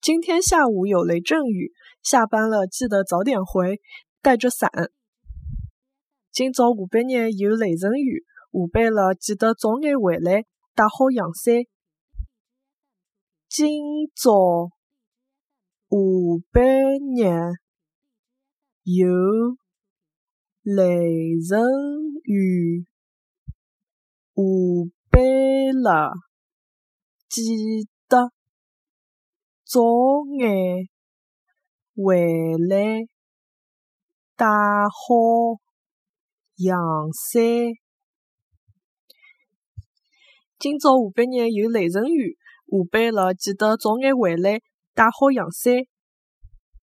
今天下午有雷阵雨，下班了记得早点回，带着伞。今朝下半日有雷阵雨，下班了记得早眼回来，带好阳伞。今朝下半日有雷阵雨，下班了记得早眼回来，带好阳伞。今朝下半日有雷阵雨，下班了记得早眼回来，带好阳伞。